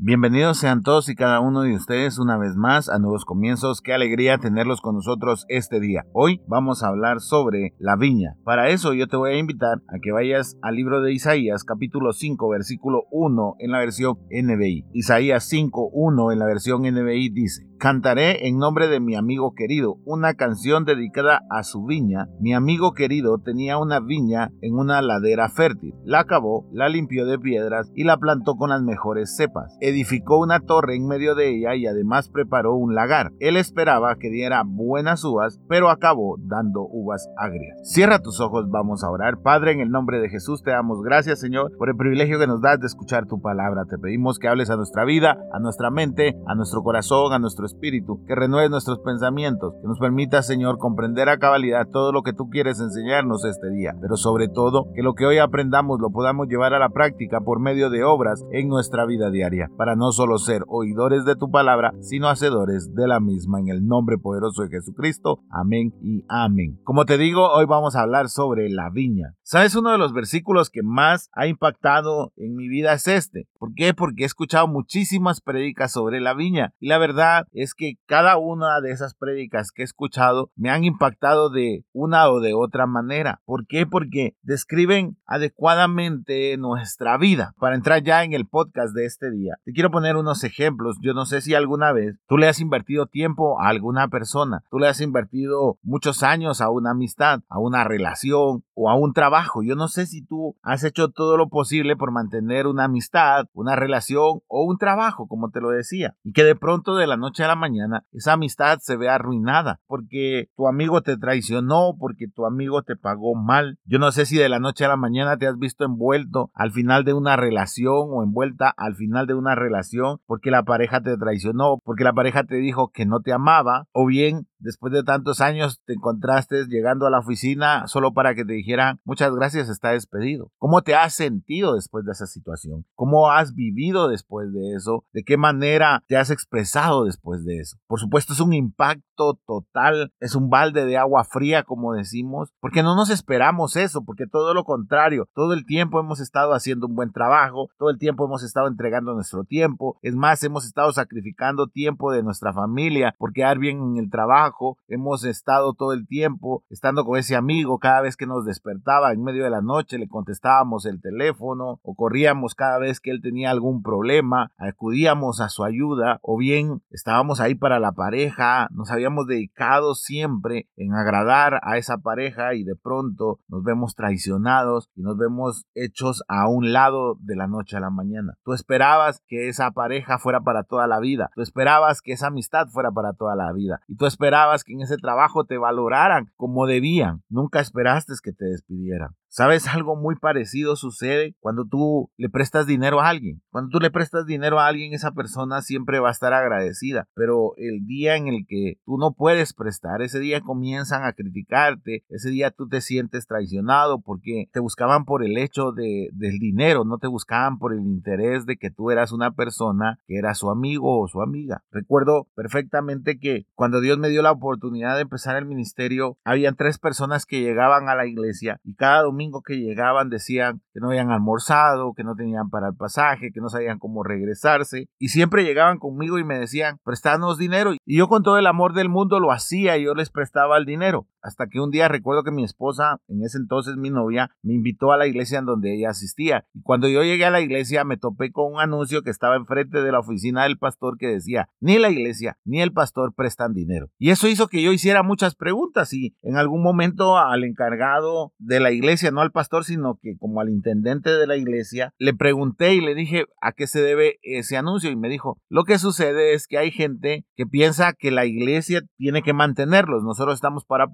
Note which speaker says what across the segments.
Speaker 1: Bienvenidos sean todos y cada uno de ustedes una vez más a Nuevos Comienzos. Qué alegría tenerlos con nosotros este día. Hoy vamos a hablar sobre la viña. Para eso yo te voy a invitar a que vayas al libro de Isaías capítulo 5 versículo 1 en la versión NBI. Isaías 5 1 en la versión NBI dice, Cantaré en nombre de mi amigo querido una canción dedicada a su viña. Mi amigo querido tenía una viña en una ladera fértil. La acabó, la limpió de piedras y la plantó con las mejores cepas. Edificó una torre en medio de ella y además preparó un lagar. Él esperaba que diera buenas uvas, pero acabó dando uvas agrias. Cierra tus ojos, vamos a orar. Padre, en el nombre de Jesús te damos gracias, Señor, por el privilegio que nos das de escuchar tu palabra. Te pedimos que hables a nuestra vida, a nuestra mente, a nuestro corazón, a nuestro espíritu, que renueves nuestros pensamientos, que nos permita, Señor, comprender a cabalidad todo lo que tú quieres enseñarnos este día, pero sobre todo que lo que hoy aprendamos lo podamos llevar a la práctica por medio de obras en nuestra vida diaria, para no solo ser oidores de tu palabra, sino hacedores de la misma, en el nombre poderoso de Jesucristo. Amén y amén. Como te digo, hoy vamos a hablar sobre la viña. ¿Sabes? Uno de los versículos que más ha impactado en mi vida es este. ¿Por qué? Porque he escuchado muchísimas prédicas sobre la viña y la verdad es que cada una de esas prédicas que he escuchado me han impactado de una o de otra manera. ¿Por qué? Porque describen adecuadamente nuestra vida. Para entrar ya en el podcast de este día, te quiero poner unos ejemplos. Yo no sé si alguna vez tú le has invertido tiempo a alguna persona, tú le has invertido muchos años a una amistad, a una relación o a un trabajo. Yo no sé si tú has hecho todo lo posible por mantener una amistad, una relación o un trabajo, como te lo decía, y que de pronto de la noche a la mañana esa amistad se ve arruinada porque tu amigo te traicionó, porque tu amigo te pagó mal. Yo no sé si de la noche a la mañana te has visto envuelto al final de una relación o envuelta al final de una relación porque la pareja te traicionó, porque la pareja te dijo que no te amaba, o bien después de tantos años te encontraste llegando a la oficina solo para que te dijeran muchas gracias, está despedido. ¿Cómo te has sentido después de esa situación? ¿Cómo has vivido después de eso? ¿De qué manera te has expresado después de eso? Por supuesto es un impacto total, es un balde de agua fría como decimos, porque no nos esperamos eso, porque todo lo contrario, todo el tiempo hemos estado haciendo un buen trabajo, todo el tiempo hemos estado entregando nuestro tiempo, es más, hemos estado sacrificando tiempo de nuestra familia por quedar bien en el trabajo, hemos estado todo el tiempo estando con ese amigo cada vez que nos despertaba en medio de la noche, le contestábamos el teléfono o corríamos cada vez que él tenía algún problema, acudíamos a su ayuda o bien estábamos ahí para la pareja, nos habíamos dedicado siempre en agradar a esa pareja y de pronto nos vemos traicionados y nos vemos hechos a un lado de la noche a la mañana. Tú esperabas que esa pareja fuera para toda la vida, tú esperabas que esa amistad fuera para toda la vida y tú esperabas que en ese trabajo te valoraran como debían, nunca esperaste que te despidieran. ¿Sabes? Algo muy parecido sucede cuando tú le prestas dinero a alguien. Cuando tú le prestas dinero a alguien, esa persona siempre va a estar agradecida. Pero el día en el que tú no puedes prestar, ese día comienzan a criticarte, ese día tú te sientes traicionado porque te buscaban por el hecho de, del dinero, no te buscaban por el interés de que tú eras una persona que era su amigo o su amiga. Recuerdo perfectamente que cuando Dios me dio la oportunidad de empezar el ministerio, habían tres personas que llegaban a la iglesia y cada domingo que llegaban decían que no habían almorzado, que no tenían para el pasaje, que no sabían cómo regresarse. Y siempre llegaban conmigo y me decían, prestanos dinero. Y yo con todo el amor del mundo lo hacía y yo les prestaba el dinero. Hasta que un día recuerdo que mi esposa, en ese entonces mi novia, me invitó a la iglesia en donde ella asistía. Y cuando yo llegué a la iglesia me topé con un anuncio que estaba enfrente de la oficina del pastor que decía, ni la iglesia ni el pastor prestan dinero. Y eso hizo que yo hiciera muchas preguntas y en algún momento al encargado de la iglesia no al pastor, sino que como al intendente de la iglesia, le pregunté y le dije a qué se debe ese anuncio y me dijo, lo que sucede es que hay gente que piensa que la iglesia tiene que mantenerlos, nosotros estamos para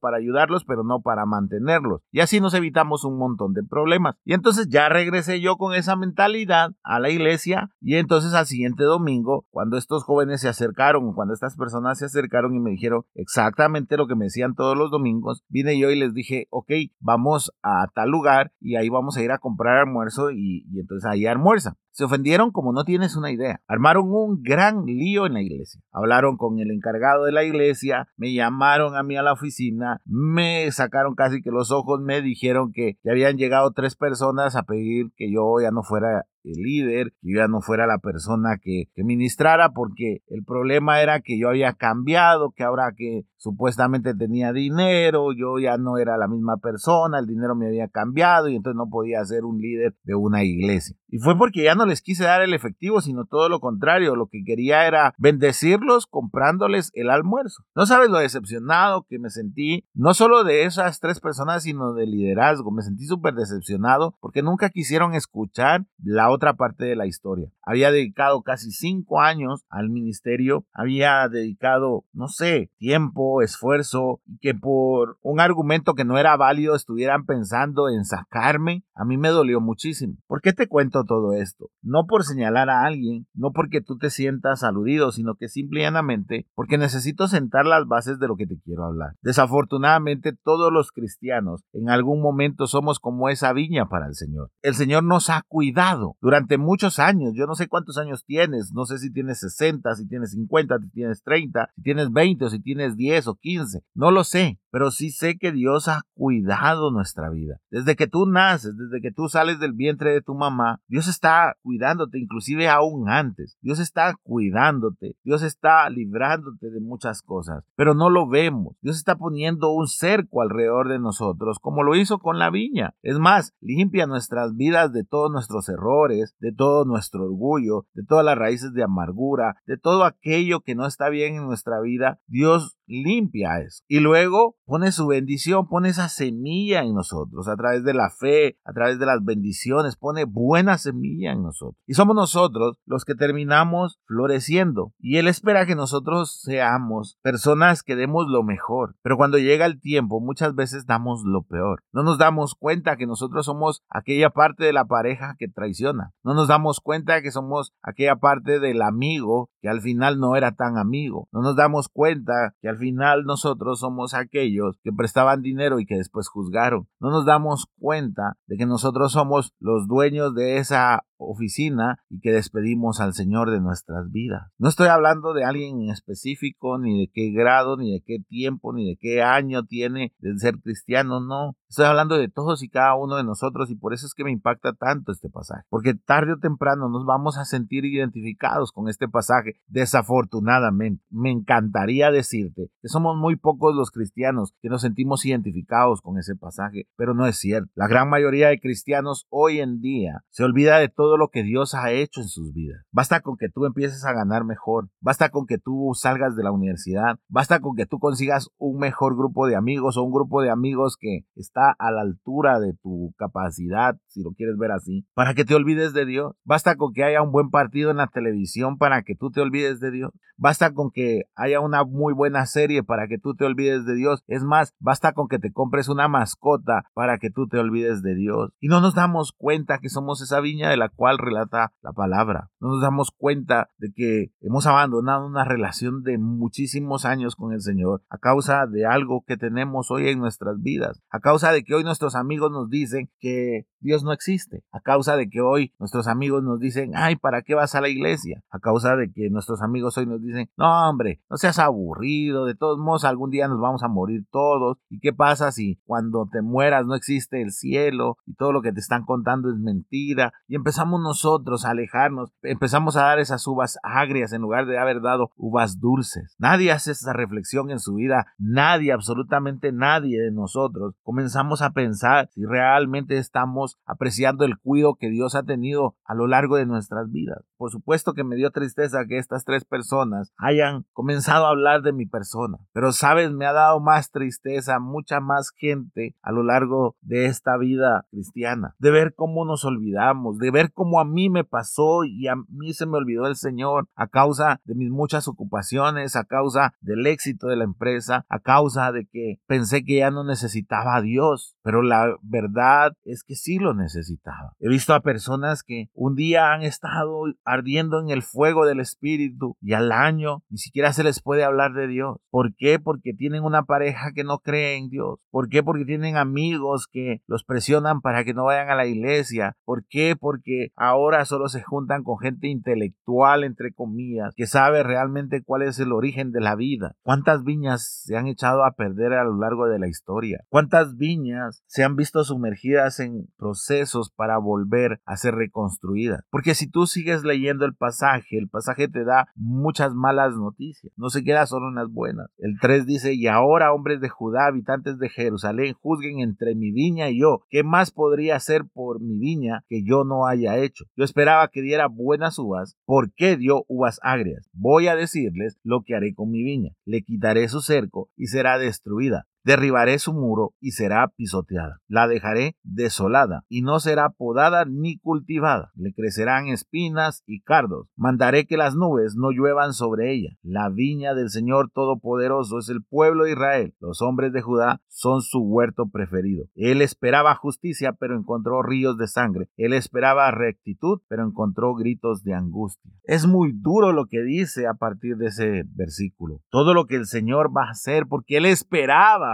Speaker 1: para ayudarlos, pero no para mantenerlos. Y así nos evitamos un montón de problemas. Y entonces ya regresé yo con esa mentalidad a la iglesia y entonces al siguiente domingo, cuando estos jóvenes se acercaron, cuando estas personas se acercaron y me dijeron exactamente lo que me decían todos los domingos, vine yo y les dije, ok, vamos a tal lugar y ahí vamos a ir a comprar almuerzo y, entonces ahí almuerza. Se ofendieron como no tienes una idea. Armaron un gran lío en la iglesia. Hablaron con el encargado de la iglesia, me llamaron a mí a la oficina, me sacaron casi que los ojos, me dijeron que ya habían llegado tres personas a pedir que yo ya no fuera el líder, que yo ya no fuera la persona que, que, ministrara, porque el problema era que yo había cambiado, que ahora que supuestamente tenía dinero, yo ya no era la misma persona, el dinero me había cambiado y entonces no podía ser un líder de una iglesia. Y fue porque ya no les quise dar el efectivo, sino todo lo contrario, lo que quería era bendecirlos comprándoles el almuerzo. No sabes lo decepcionado que me sentí, no solo de esas tres personas, sino de liderazgo, me sentí súper decepcionado porque nunca quisieron escuchar la otra parte de la historia. Había dedicado casi cinco años al ministerio, había dedicado, no sé, tiempo, esfuerzo, y que por un argumento que no era válido estuvieran pensando en sacarme, a mí me dolió muchísimo. ¿Por qué te cuento todo esto? No por señalar a alguien, no porque tú te sientas aludido, sino que simplemente porque necesito sentar las bases de lo que te quiero hablar. Desafortunadamente, todos los cristianos en algún momento somos como esa viña para el Señor. El Señor nos ha cuidado durante muchos años. Yo no sé cuántos años tienes, no sé si tienes 60, si tienes 50, si tienes 30, si tienes 20 o si tienes 10 o 15, no lo sé, pero sí sé que Dios ha cuidado nuestra vida. Desde que tú naces, desde que tú sales del vientre de tu mamá, Dios está cuidándote, inclusive aún antes. Dios está cuidándote, Dios está librándote de muchas cosas, pero no lo vemos. Dios está poniendo un cerco alrededor de nosotros, como lo hizo con la viña. Es más, limpia nuestras vidas de todos nuestros errores, de todo nuestro orgullo, de todas las raíces de amargura, de todo aquello que no está bien en nuestra vida. Dios limpia eso. Y luego pone su bendición, pone esa semilla en nosotros, a través de la fe, a través de las bendiciones, pone buena semilla en nosotros. Y somos nosotros los que terminamos floreciendo. Y Él espera que nosotros seamos personas que demos lo mejor. Pero cuando llega el tiempo, muchas veces damos lo peor. No nos damos cuenta que nosotros somos aquella parte de la pareja que traiciona. No nos damos cuenta que somos aquella parte del amigo que al final no era tan amigo. No nos damos cuenta que al final nosotros somos aquellos que prestaban dinero y que después juzgaron. No nos damos cuenta de que nosotros somos los dueños de esa oficina y que despedimos al Señor de nuestras vidas. No estoy hablando de alguien en específico, ni de qué grado, ni de qué tiempo, ni de qué año tiene de ser cristiano, no. Estoy hablando de todos y cada uno de nosotros y por eso es que me impacta tanto este pasaje. Porque tarde o temprano nos vamos a sentir identificados con este pasaje, desafortunadamente. Me encantaría decirte que somos muy pocos los cristianos que nos sentimos identificados con ese pasaje, pero no es cierto. La gran mayoría de cristianos hoy en día se olvida de todo lo que Dios ha hecho en sus vidas. Basta con que tú empieces a ganar mejor, basta con que tú salgas de la universidad, basta con que tú consigas un mejor grupo de amigos o un grupo de amigos que está a la altura de tu capacidad, si lo quieres ver así, para que te olvides de Dios. Basta con que haya un buen partido en la televisión para que tú te olvides de Dios. Basta con que haya una muy buena serie para que tú te olvides de Dios. Es más, basta con que te compres una mascota para que tú te olvides de Dios. Y no nos damos cuenta que somos esa viña de la cual relata la palabra. No nos damos cuenta de que hemos abandonado una relación de muchísimos años con el Señor a causa de algo que tenemos hoy en nuestras vidas, a causa de que hoy nuestros amigos nos dicen que Dios no existe, a causa de que hoy nuestros amigos nos dicen, ay, ¿para qué vas a la iglesia? A causa de que nuestros amigos hoy nos dicen, no, hombre, no seas aburrido, de todos modos algún día nos vamos a morir todos. ¿Y qué pasa si cuando te mueras no existe el cielo y todo lo que te están contando es mentira? Y empezamos nosotros a alejarnos, empezamos a dar esas uvas agrias en lugar de haber dado uvas dulces. Nadie hace esa reflexión en su vida, nadie, absolutamente nadie de nosotros. Comenzamos a pensar si realmente estamos apreciando el cuidado que Dios ha tenido a lo largo de nuestras vidas. Por supuesto que me dio tristeza que estas tres personas hayan comenzado a hablar de mi persona. Pero sabes, me ha dado más tristeza, mucha más gente a lo largo de esta vida cristiana. De ver cómo nos olvidamos, de ver cómo a mí me pasó y a mí se me olvidó el Señor a causa de mis muchas ocupaciones, a causa del éxito de la empresa, a causa de que pensé que ya no necesitaba a Dios. Pero la verdad es que sí lo necesitaba. He visto a personas que un día han estado ardiendo en el fuego del Espíritu y al año ni siquiera se les puede hablar de Dios. ¿Por qué? Porque tienen una pareja que no cree en Dios. ¿Por qué? Porque tienen amigos que los presionan para que no vayan a la iglesia. ¿Por qué? Porque ahora solo se juntan con gente intelectual, entre comillas, que sabe realmente cuál es el origen de la vida. ¿Cuántas viñas se han echado a perder a lo largo de la historia? ¿Cuántas viñas se han visto sumergidas en procesos para volver a ser reconstruidas? Porque si tú sigues leyendo el pasaje, el pasaje te da muchas malas noticias, no se queda solo en las buenas. El 3 dice, y ahora hombres de Judá, habitantes de Jerusalén, juzguen entre mi viña y yo, ¿qué más podría hacer por mi viña que yo no haya hecho? Yo esperaba que diera buenas uvas, ¿por qué dio uvas agrias? Voy a decirles lo que haré con mi viña, le quitaré su cerco y será destruida, Derribaré su muro y será pisoteada. La dejaré desolada y no será podada ni cultivada. Le crecerán espinas y cardos. Mandaré que las nubes no lluevan sobre ella. La viña del Señor Todopoderoso es el pueblo de Israel. Los hombres de Judá son su huerto preferido. Él esperaba justicia, pero encontró ríos de sangre. Él esperaba rectitud, pero encontró gritos de angustia. Es muy duro lo que dice a partir de ese versículo. Todo lo que el Señor va a hacer porque Él esperaba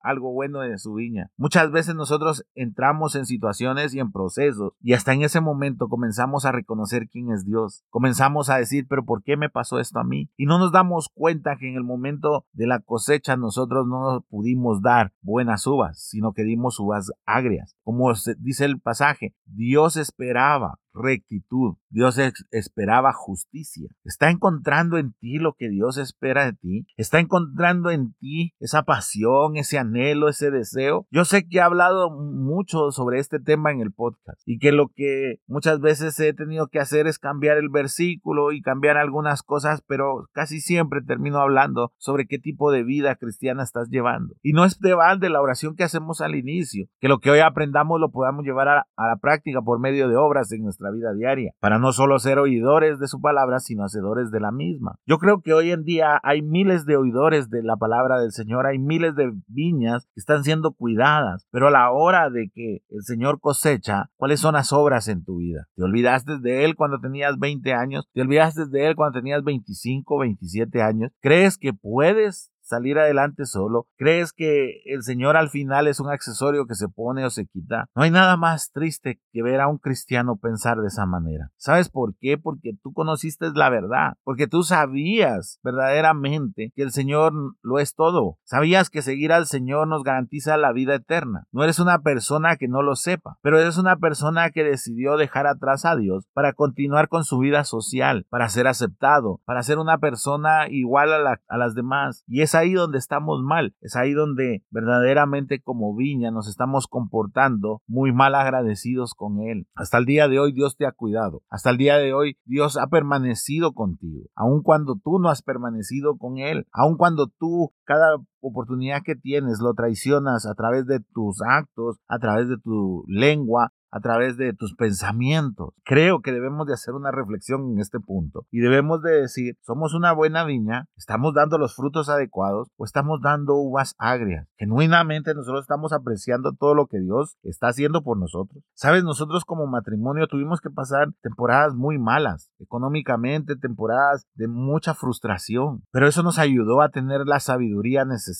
Speaker 1: algo bueno de su viña. Muchas veces nosotros entramos en situaciones y en procesos y hasta en ese momento comenzamos a reconocer quién es Dios. Comenzamos a decir, pero ¿por qué me pasó esto a mí? Y no nos damos cuenta que en el momento de la cosecha nosotros no nos pudimos dar buenas uvas, sino que dimos uvas agrias. Como dice el pasaje, Dios esperaba rectitud. Dios esperaba justicia. Está encontrando en ti lo que Dios espera de ti. Está encontrando en ti esa pasión, ese anhelo, ese deseo. Yo sé que he hablado mucho sobre este tema en el podcast y que lo que muchas veces he tenido que hacer es cambiar el versículo y cambiar algunas cosas, pero casi siempre termino hablando sobre qué tipo de vida cristiana estás llevando. Y no es de de la oración que hacemos al inicio, que lo que hoy aprendamos lo podamos llevar a, a la práctica por medio de obras en nuestra vida diaria, para no solo ser oidores de su palabra, sino hacedores de la misma. Yo creo que hoy en día hay miles de oidores de la palabra del Señor, hay miles de viñas que están siendo cuidadas, pero a la hora de que el Señor cosecha, ¿cuáles son las obras en tu vida? ¿Te olvidaste de Él cuando tenías 20 años? ¿Te olvidaste de Él cuando tenías 25, 27 años? ¿Crees que puedes salir adelante solo? ¿Crees que el Señor al final es un accesorio que se pone o se quita? No hay nada más triste que ver a un cristiano pensar de esa manera. ¿Sabes por qué? Porque tú conociste la verdad, porque tú sabías verdaderamente que el Señor lo es todo. Sabías que seguir al Señor nos garantiza la vida eterna. No eres una persona que no lo sepa, pero eres una persona que decidió dejar atrás a Dios para continuar con su vida social, para ser aceptado, para ser una persona igual a, las demás. Y esa ahí donde estamos mal, es ahí donde verdaderamente como viña nos estamos comportando muy mal agradecidos con Él. Hasta el día de hoy Dios te ha cuidado, hasta el día de hoy Dios ha permanecido contigo, aun cuando tú no has permanecido con Él, aun cuando tú cada oportunidad que tienes lo traicionas a través de tus actos, a través de tu lengua, a través de tus pensamientos. Creo que debemos de hacer una reflexión en este punto y debemos de decir, somos una buena viña, estamos dando los frutos adecuados o estamos dando uvas agrias. Genuinamente nosotros estamos apreciando todo lo que Dios está haciendo por nosotros. Sabes, nosotros como matrimonio tuvimos que pasar temporadas muy malas, económicamente, temporadas de mucha frustración, pero eso nos ayudó a tener la sabiduría necesaria.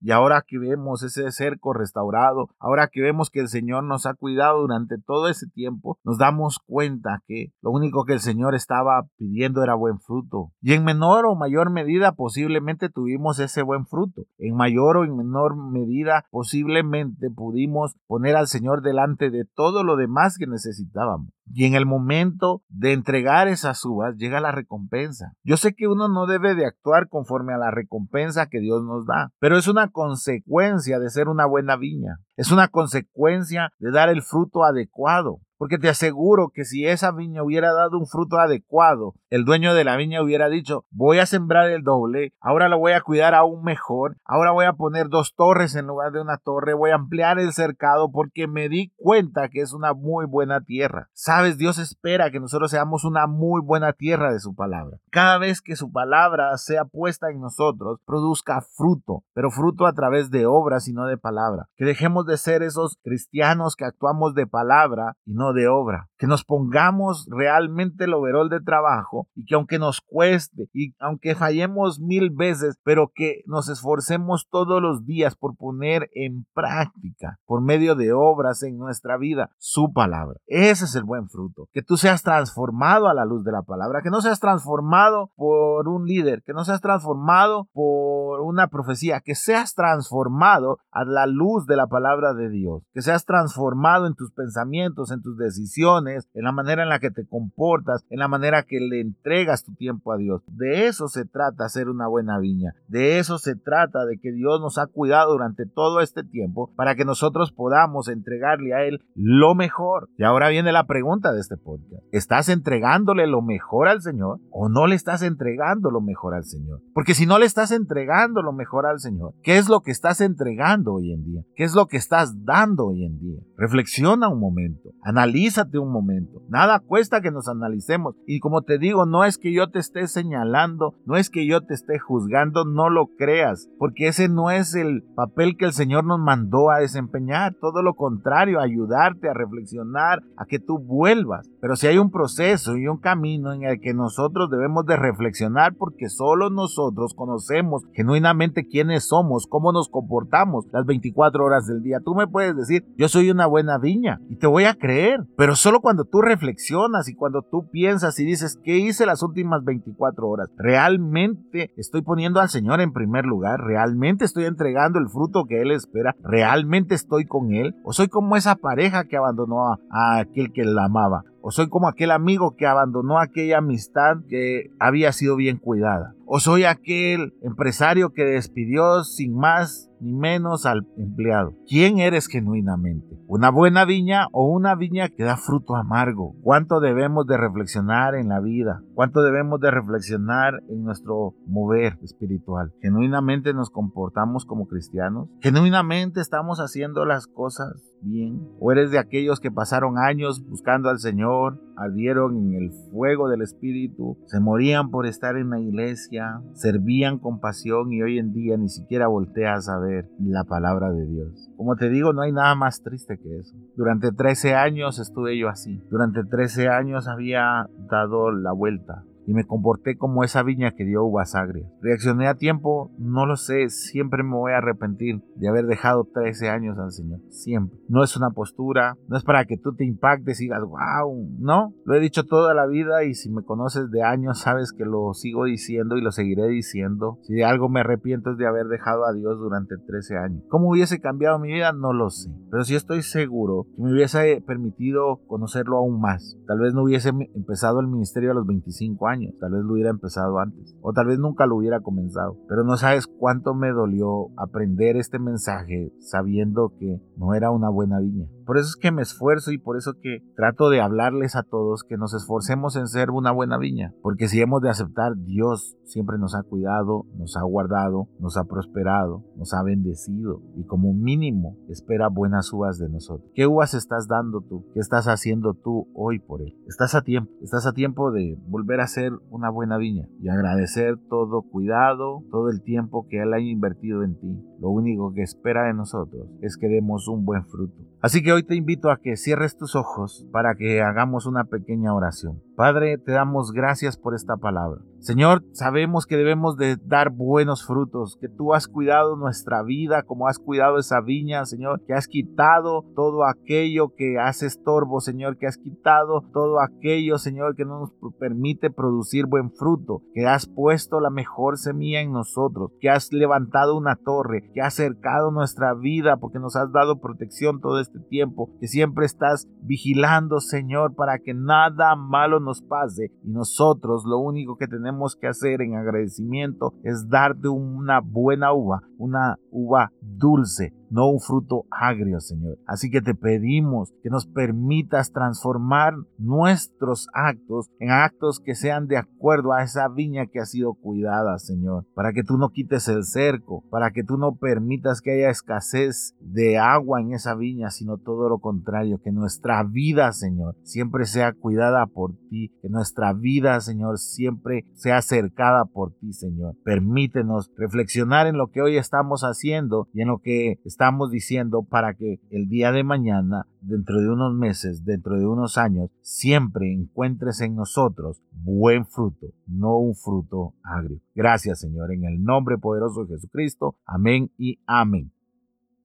Speaker 1: Y ahora que vemos ese cerco restaurado, ahora que vemos que el Señor nos ha cuidado durante todo ese tiempo, nos damos cuenta que lo único que el Señor estaba pidiendo era buen fruto. Y en menor o mayor medida posiblemente tuvimos ese buen fruto. En mayor o en menor medida posiblemente pudimos poner al Señor delante de todo lo demás que necesitábamos. Y en el momento de entregar esas uvas llega la recompensa. Yo sé que uno no debe de actuar conforme a la recompensa que Dios nos da, pero es una consecuencia de ser una buena viña. Es una consecuencia de dar el fruto adecuado. Porque te aseguro que si esa viña hubiera dado un fruto adecuado, el dueño de la viña hubiera dicho, voy a sembrar el doble, ahora lo voy a cuidar aún mejor, ahora voy a poner dos torres en lugar de una torre, voy a ampliar el cercado porque me di cuenta que es una muy buena tierra. Sabes, Dios espera que nosotros seamos una muy buena tierra de su palabra. Cada vez que su palabra sea puesta en nosotros, produzca fruto, pero fruto a través de obras y no de palabra. Que dejemos de ser esos cristianos que actuamos de palabra y no de obra, que nos pongamos realmente el overol de trabajo y que aunque nos cueste y aunque fallemos mil veces, pero que nos esforcemos todos los días por poner en práctica, por medio de obras en nuestra vida, su palabra. Ese es el buen fruto, que tú seas transformado a la luz de la palabra, que no seas transformado por un líder, que no seas transformado por una profecía, que seas transformado a la luz de la palabra de Dios, que seas transformado en tus pensamientos, en tus decisiones, en la manera en la que te comportas, en la manera que le entregas tu tiempo a Dios. De eso se trata ser una buena viña. De eso se trata de que Dios nos ha cuidado durante todo este tiempo para que nosotros podamos entregarle a Él lo mejor. Y ahora viene la pregunta de este podcast. ¿Estás entregándole lo mejor al Señor o no le estás entregando lo mejor al Señor? Porque si no le estás entregando lo mejor al Señor, ¿qué es lo que estás entregando hoy en día? ¿Qué es lo que estás dando hoy en día? Reflexiona un momento, analízate un momento. Nada cuesta que nos analicemos. Y como te digo, no es que yo te esté señalando, no es que yo te esté juzgando, no lo creas, porque ese no es el papel que el Señor nos mandó a desempeñar. Todo lo contrario, ayudarte a reflexionar, a que tú vuelvas. Pero si hay un proceso y un camino en el que nosotros debemos de reflexionar, porque solo nosotros conocemos genuinamente quiénes somos, cómo nos comportamos las 24 horas del día. Tú me puedes decir, yo soy una buena viña y te voy a creer, pero solo cuando tú reflexionas y cuando tú piensas y dices, ¿qué hice las últimas 24 horas? ¿Realmente estoy poniendo al Señor en primer lugar? ¿Realmente estoy entregando el fruto que Él espera? ¿Realmente estoy con Él? ¿O soy como esa pareja que abandonó a, a aquel que la amaba? ¿O soy como aquel amigo que abandonó aquella amistad que había sido bien cuidada? ¿O soy aquel empresario que despidió sin más ni menos al empleado? ¿Quién eres genuinamente? ¿Una buena viña o una viña que da fruto amargo? ¿Cuánto debemos de reflexionar en la vida? ¿Cuánto debemos de reflexionar en nuestro mover espiritual? ¿Genuinamente nos comportamos como cristianos? ¿Genuinamente estamos haciendo las cosas bien? ¿O eres de aquellos que pasaron años buscando al Señor, ardieron en el fuego del Espíritu, se morían por estar en la iglesia, servían con pasión y hoy en día ni siquiera volteas a ver la palabra de Dios? Como te digo, no hay nada más triste que eso. Durante 13 años estuve yo así. Durante 13 años había dado la vuelta y me comporté como esa viña que dio uvas agrias. ¿Reaccioné a tiempo? No lo sé, siempre me voy a arrepentir de haber dejado 13 años al Señor, siempre. No es una postura, no es para que tú te impactes y digas, wow, no, lo he dicho toda la vida y si me conoces de años sabes que lo sigo diciendo y lo seguiré diciendo. Si de algo me arrepiento es de haber dejado a Dios durante 13 años. ¿Cómo hubiese cambiado mi vida? No lo sé, pero sí estoy seguro que me hubiese permitido conocerlo aún más. Tal vez no hubiese empezado el ministerio a los 25 años Tal vez lo hubiera empezado antes. O tal vez nunca lo hubiera comenzado. Pero no sabes cuánto me dolió aprender este mensaje sabiendo que no era una buena viña. Por eso es que me esfuerzo y por eso que trato de hablarles a todos que nos esforcemos en ser una buena viña. Porque si hemos de aceptar, Dios siempre nos ha cuidado, nos ha guardado, nos ha prosperado, nos ha bendecido y como mínimo espera buenas uvas de nosotros. ¿Qué uvas estás dando tú? ¿Qué estás haciendo tú hoy por Él? Estás a tiempo, estás a tiempo de volver a ser una buena viña y agradecer todo cuidado, todo el tiempo que Él ha invertido en ti. Lo único que espera de nosotros es que demos un buen fruto. Así que hoy te invito a que cierres tus ojos para que hagamos una pequeña oración. Padre, te damos gracias por esta palabra. Señor, sabemos que debemos de dar buenos frutos, que tú has cuidado nuestra vida como has cuidado esa viña, Señor, que has quitado todo aquello que hace estorbo, Señor, que has quitado todo aquello, Señor, que no nos permite producir buen fruto, que has puesto la mejor semilla en nosotros, que has levantado una torre, que has cercado nuestra vida porque nos has dado protección todo este tiempo, que siempre estás vigilando, Señor, para que nada malo nos pase y nosotros lo único que tenemos que hacer en agradecimiento es darte una buena uva, una uva dulce, no un fruto agrio, Señor. Así que te pedimos que nos permitas transformar nuestros actos en actos que sean de acuerdo a esa viña que ha sido cuidada, Señor, para que tú no quites el cerco, para que tú no permitas que haya escasez de agua en esa viña, sino todo lo contrario, que nuestra vida, Señor, siempre sea cuidada por ti, que nuestra vida, Señor, siempre sea cercada por ti, Señor. Permítenos reflexionar en lo que hoy estamos haciendo y en lo que estamos estamos diciendo para que el día de mañana, dentro de unos meses, dentro de unos años, siempre encuentres en nosotros buen fruto, no un fruto agrio. Gracias Señor, en el nombre poderoso de Jesucristo. Amén y amén.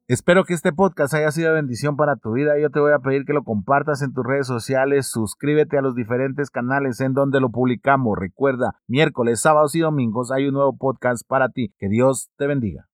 Speaker 1: Espero que este podcast haya sido bendición para tu vida. Yo te voy a pedir que lo compartas en tus redes sociales. Suscríbete a los diferentes canales en donde lo publicamos. Recuerda, miércoles, sábados y domingos hay un nuevo podcast para ti. Que Dios te bendiga.